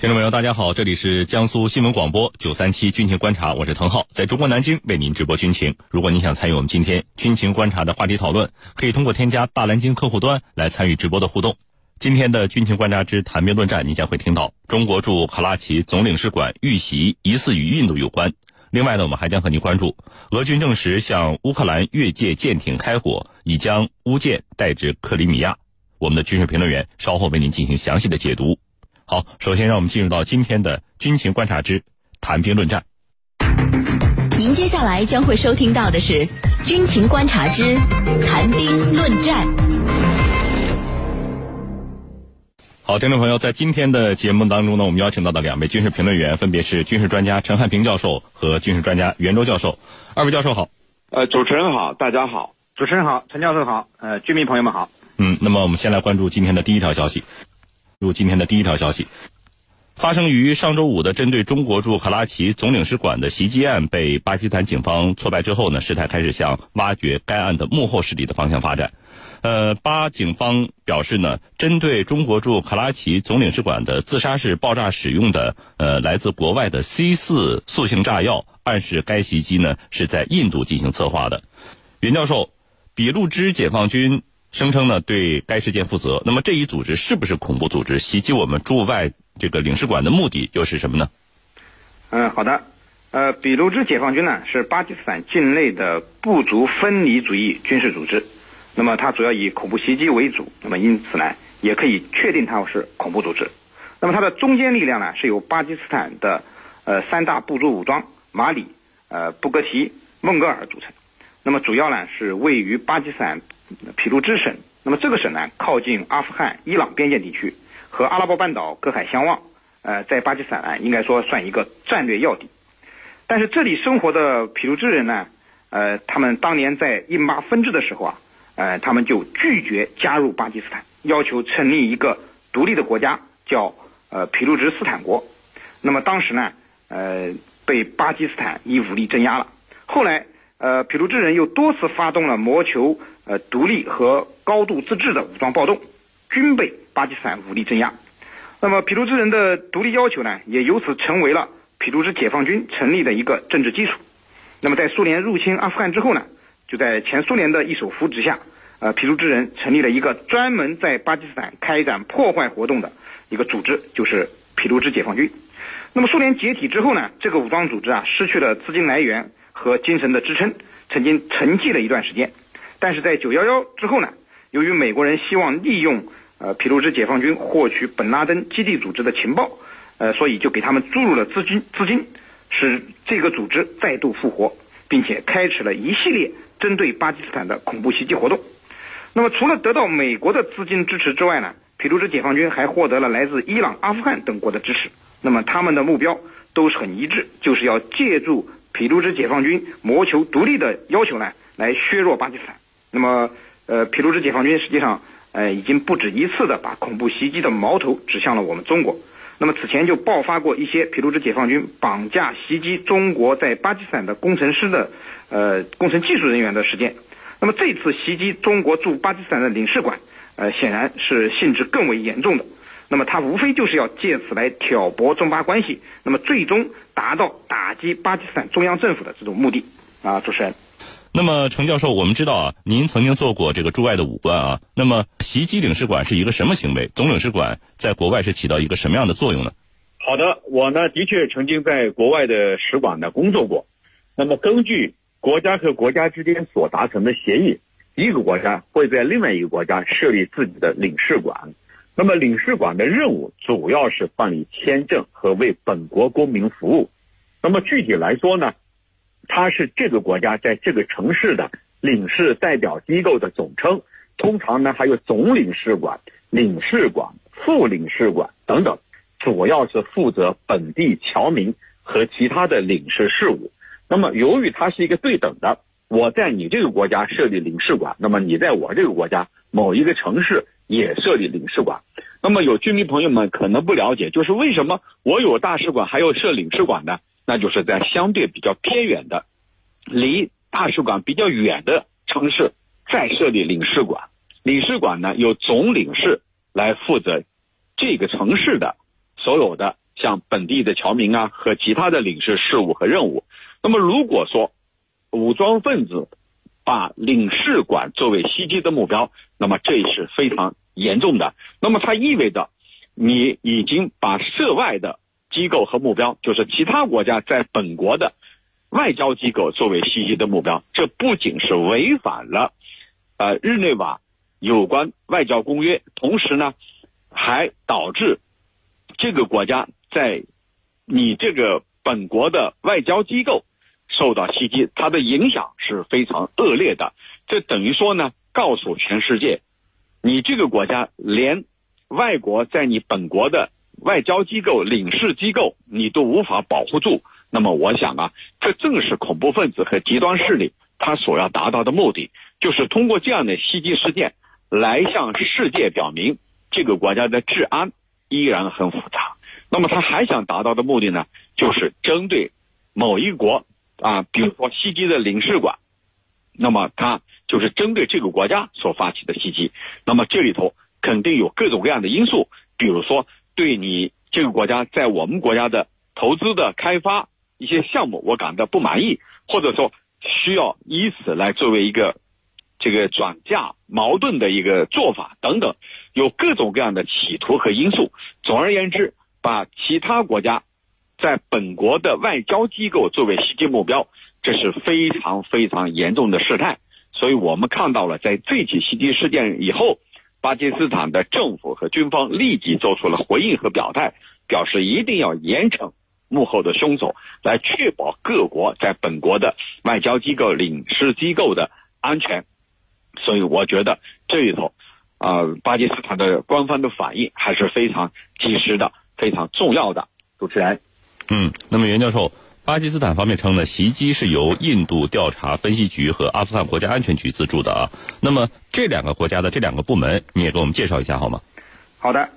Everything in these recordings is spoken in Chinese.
听众朋友，大家好，这里是江苏新闻广播九三七军情观察，我是滕浩，在中国南京为您直播军情。如果您想参与我们今天军情观察的话题讨论，可以通过添加大蓝鲸客户端来参与直播的互动。今天的军情观察之谈兵论战，您将会听到中国驻卡拉奇总领事馆遇袭疑似与印度有关。另外呢，我们还将和您关注俄军证实向乌克兰越界舰艇开火，已将乌舰带至克里米亚。我们的军事评论员稍后为您进行详细的解读。好，首先让我们进入到今天的军情观察之谈兵论战。您接下来将会收听到的是军情观察之谈兵论战。好，听众朋友，在今天的节目当中呢，我们邀请到的两位军事评论员分别是军事专家陈汉平教授和军事专家袁周教授。二位教授好。呃，主持人好，大家好。主持人好，陈教授好。呃，居民朋友们好。嗯，那么我们先来关注今天的第一条消息。入今天的第一条消息，发生于上周五的针对中国驻卡拉奇总领事馆的袭击案被巴基斯坦警方挫败之后呢，事态开始向挖掘该案的幕后势力的方向发展。呃，巴警方表示呢，针对中国驻卡拉奇总领事馆的自杀式爆炸使用的呃来自国外的 C 四塑性炸药，暗示该袭击呢是在印度进行策划的。袁教授，俾路支解放军。声称呢对该事件负责，那么这一组织是不是恐怖组织？袭击我们驻外这个领事馆的目的又是什么呢？嗯，好的，呃，俾路支解放军呢是巴基斯坦境内的部族分离主义军事组织，那么它主要以恐怖袭击为主，那么因此呢也可以确定它是恐怖组织。那么它的中坚力量呢是由巴基斯坦的呃三大部族武装马里、呃布格提、孟格尔组成，那么主要呢是位于巴基斯坦。皮卢支省，那么这个省呢，靠近阿富汗、伊朗边界地区，和阿拉伯半岛隔海相望，呃，在巴基斯坦呢，应该说算一个战略要地。但是这里生活的毗卢支人呢，呃，他们当年在印巴分治的时候啊，呃，他们就拒绝加入巴基斯坦，要求成立一个独立的国家，叫呃皮卢支斯坦国。那么当时呢，呃，被巴基斯坦以武力镇压了。后来，呃，毗卢支人又多次发动了谋求。呃，独立和高度自治的武装暴动，均被巴基斯坦武力镇压。那么，毗卢支人的独立要求呢，也由此成为了毗卢支解放军成立的一个政治基础。那么，在苏联入侵阿富汗之后呢，就在前苏联的一手扶持下，呃，毗卢支人成立了一个专门在巴基斯坦开展破坏活动的一个组织，就是毗卢支解放军。那么，苏联解体之后呢，这个武装组织啊，失去了资金来源和精神的支撑，曾经沉寂了一段时间。但是在九幺幺之后呢，由于美国人希望利用呃皮卢支解放军获取本拉登基地组织的情报，呃，所以就给他们注入了资金，资金使这个组织再度复活，并且开始了一系列针对巴基斯坦的恐怖袭击活动。那么，除了得到美国的资金支持之外呢，皮卢支解放军还获得了来自伊朗、阿富汗等国的支持。那么，他们的目标都是很一致，就是要借助毗卢支解放军谋求独立的要求呢，来削弱巴基斯坦。那么，呃，毗卢支解放军实际上，呃，已经不止一次的把恐怖袭击的矛头指向了我们中国。那么此前就爆发过一些毗卢支解放军绑架袭击中国在巴基斯坦的工程师的，呃，工程技术人员的事件。那么这次袭击中国驻巴基斯坦的领事馆，呃，显然是性质更为严重的。那么他无非就是要借此来挑拨中巴关系，那么最终达到打击巴基斯坦中央政府的这种目的。啊，主持人。那么，程教授，我们知道啊，您曾经做过这个驻外的武官啊。那么，袭击领事馆是一个什么行为？总领事馆在国外是起到一个什么样的作用呢？好的，我呢的确曾经在国外的使馆呢工作过。那么，根据国家和国家之间所达成的协议，一个国家会在另外一个国家设立自己的领事馆。那么，领事馆的任务主要是办理签证和为本国公民服务。那么，具体来说呢？它是这个国家在这个城市的领事代表机构的总称，通常呢还有总领事馆、领事馆、副领事馆等等，主要是负责本地侨民和其他的领事事务。那么由于它是一个对等的，我在你这个国家设立领事馆，那么你在我这个国家某一个城市也设立领事馆。那么有居民朋友们可能不了解，就是为什么我有大使馆还要设领事馆呢？那就是在相对比较偏远的、离大使馆比较远的城市再设立领事馆。领事馆呢，由总领事来负责这个城市的所有的像本地的侨民啊和其他的领事事务和任务。那么如果说武装分子把领事馆作为袭击的目标，那么这是非常严重的。那么它意味着你已经把涉外的机构和目标，就是其他国家在本国的外交机构作为袭击的目标。这不仅是违反了呃日内瓦有关外交公约，同时呢，还导致这个国家在你这个本国的外交机构受到袭击，它的影响是非常恶劣的。这等于说呢，告诉全世界，你这个国家连外国在你本国的外交机构、领事机构你都无法保护住。那么，我想啊，这正是恐怖分子和极端势力他所要达到的目的，就是通过这样的袭击事件来向世界表明这个国家的治安依然很复杂。那么，他还想达到的目的呢，就是针对某一国啊，比如说袭击的领事馆，那么他就是针对这个国家所发起的袭击。那么这里头肯定有各种各样的因素，比如说对你这个国家在我们国家的投资的开发一些项目，我感到不满意，或者说需要以此来作为一个这个转嫁矛盾的一个做法等等，有各种各样的企图和因素。总而言之，把其他国家在本国的外交机构作为袭击目标，这是非常非常严重的事态。所以我们看到了，在这起袭击事件以后，巴基斯坦的政府和军方立即做出了回应和表态，表示一定要严惩幕后的凶手，来确保各国在本国的外交机构、领事机构的安全。所以我觉得这里头，啊、巴基斯坦的官方的反应还是非常及时的、非常重要的。主持人，嗯，那么袁教授，巴基斯坦方面称呢，袭击是由印度调查分析局和阿富汗国家安全局资助的啊。那么这两个国家的这两个部门，你也给我们介绍一下好吗？好的，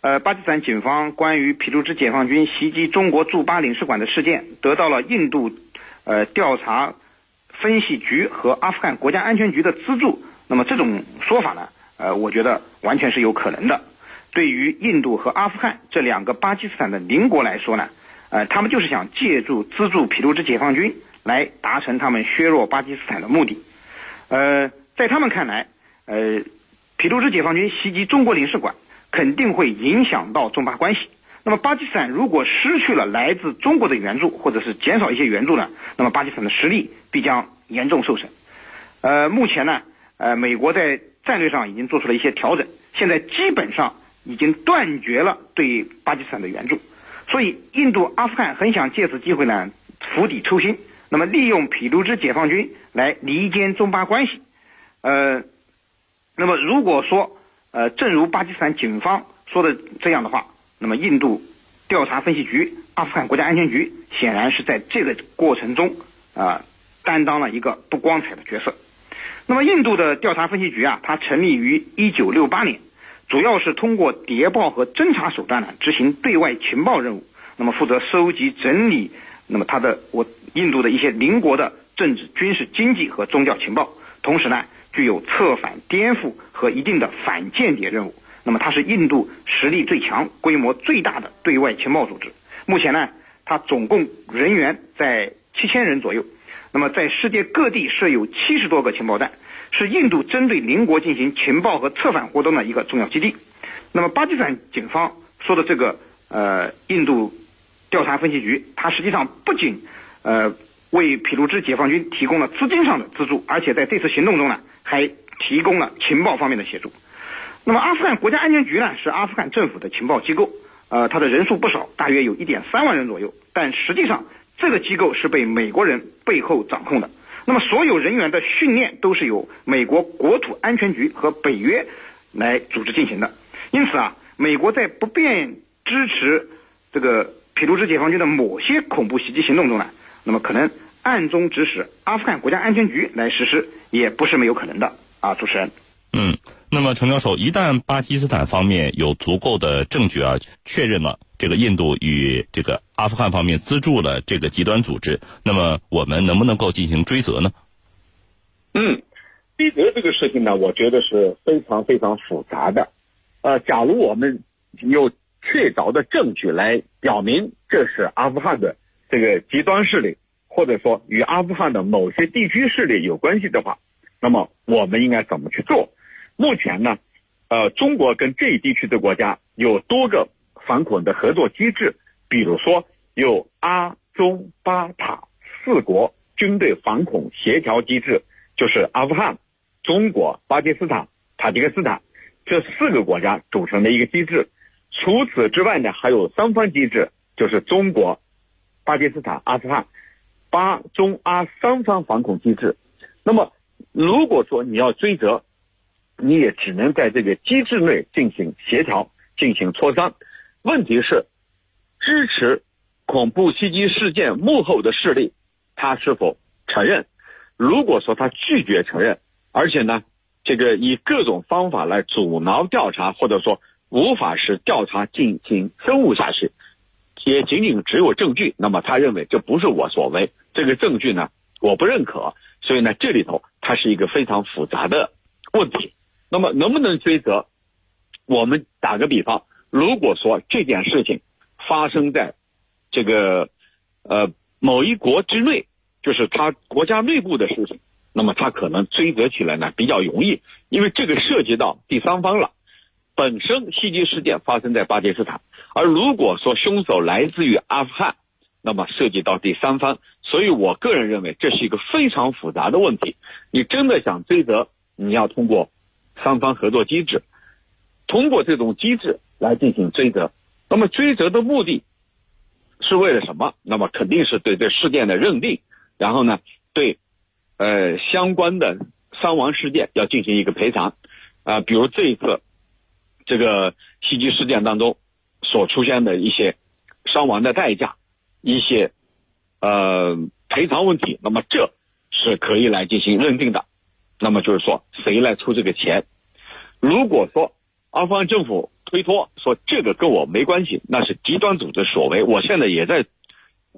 呃，巴基斯坦警方关于皮卢支解放军袭击中国驻巴领事馆的事件，得到了印度呃调查分析局和阿富汗国家安全局的资助。那么这种说法呢，呃，我觉得完全是有可能的。对于印度和阿富汗这两个巴基斯坦的邻国来说呢，呃，他们就是想借助资助皮卢支解放军来达成他们削弱巴基斯坦的目的。呃，在他们看来，呃，皮卢支解放军袭击中国领事馆，肯定会影响到中巴关系。那么巴基斯坦如果失去了来自中国的援助，或者是减少一些援助呢，那么巴基斯坦的实力必将严重受损。呃，目前呢，呃，美国在战略上已经做出了一些调整，现在基本上已经断绝了对巴基斯坦的援助。所以，印度、阿富汗很想借此机会呢，釜底抽薪，那么利用毗卢支解放军来离间中巴关系。呃，那么如果说，呃，正如巴基斯坦警方说的这样的话，那么印度调查分析局、阿富汗国家安全局显然是在这个过程中啊、担当了一个不光彩的角色。那么，印度的调查分析局啊，它成立于一九六八年，主要是通过谍报和侦查手段呢，执行对外情报任务。那么，负责收集、整理，那么它的我印度的一些邻国的政治、军事、经济和宗教情报，同时呢，具有策反、颠覆和一定的反间谍任务。那么，它是印度实力最强、规模最大的对外情报组织。目前呢，它总共人员在七千人左右。那么，在世界各地设有七十多个情报站，是印度针对邻国进行情报和策反活动的一个重要基地。那么，巴基斯坦警方说的这个呃，印度调查分析局，它实际上不仅呃为毗卢支解放军提供了资金上的资助，而且在这次行动中呢，还提供了情报方面的协助。那么，阿富汗国家安全局呢，是阿富汗政府的情报机构，呃，它的人数不少，大约有一点三万人左右，但实际上这个机构是被美国人背后掌控的。那么，所有人员的训练都是由美国国土安全局和北约来组织进行的。因此啊，美国在不便支持这个俾路支解放军的某些恐怖袭击行动中呢，那么可能暗中指使阿富汗国家安全局来实施，也不是没有可能的啊。主持人，嗯，那么程教授，一旦巴基斯坦方面有足够的证据啊，确认了这个印度与这个阿富汗方面资助了这个极端组织，那么我们能不能够进行追责呢？嗯，追责这个事情呢，我觉得是非常非常复杂的。呃，假如我们有确凿的证据来表明这是阿富汗的这个极端势力，或者说与阿富汗的某些地区势力有关系的话，那么我们应该怎么去做？目前呢，呃，中国跟这一地区的国家有多个反恐的合作机制，比如说有阿中巴塔四国军队反恐协调机制，就是阿富汗、中国、巴基斯坦、塔吉克斯坦这四个国家组成的一个机制。除此之外呢，还有三方机制，就是中国、巴基斯坦、阿富汗，巴中阿三方反恐机制。那么，如果说你要追责，你也只能在这个机制内进行协调、进行磋商。问题是，支持恐怖袭击事件幕后的势力，他是否承认？如果说他拒绝承认，而且呢，这个以各种方法来阻挠调查，或者说。无法使调查进行深入下去，也仅仅只有证据。那么他认为这不是我所为，这个证据呢我不认可。所以呢这里头它是一个非常复杂的问题。那么能不能追责？我们打个比方，如果说这件事情发生在这个呃某一国之内，就是他国家内部的事情，那么他可能追责起来呢比较容易，因为这个涉及到第三方了。本身袭击事件发生在巴基斯坦，而如果说凶手来自于阿富汗，那么涉及到第三方，所以我个人认为这是一个非常复杂的问题。你真的想追责，你要通过三方合作机制，通过这种机制来进行追责。那么追责的目的是为了什么？那么肯定是对这事件的认定，然后呢，对呃相关的伤亡事件要进行一个赔偿啊，比如这一次。这个袭击事件当中所出现的一些伤亡的代价，一些呃赔偿问题，那么这是可以来进行认定的。那么就是说，谁来出这个钱？如果说阿富汗政府推脱说这个跟我没关系，那是极端组织所为。我现在也在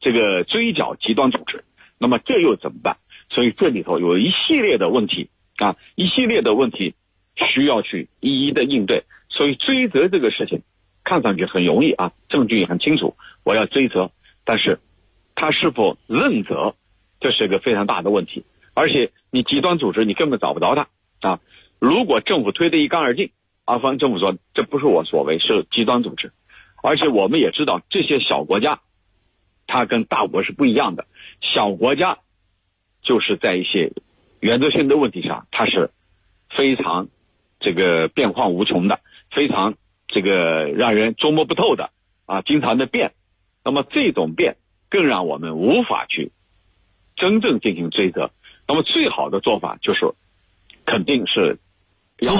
这个追缴极端组织，那么这又怎么办？所以这里头有一系列的问题啊，一系列的问题需要去一一的应对。所以追责这个事情，看上去很容易啊，证据也很清楚，我要追责，但是他是否认责，这是一个非常大的问题。而且你极端组织你根本找不着他啊。如果政府推得一干二净，阿富汗政府说这不是我所为，是极端组织。而且我们也知道这些小国家，它跟大国是不一样的。小国家就是在一些原则性的问题上，它是非常这个变化无穷的。非常这个让人捉摸不透的啊，经常的变，那么这种变更让我们无法去真正进行追责。那么最好的做法就是，肯定是要。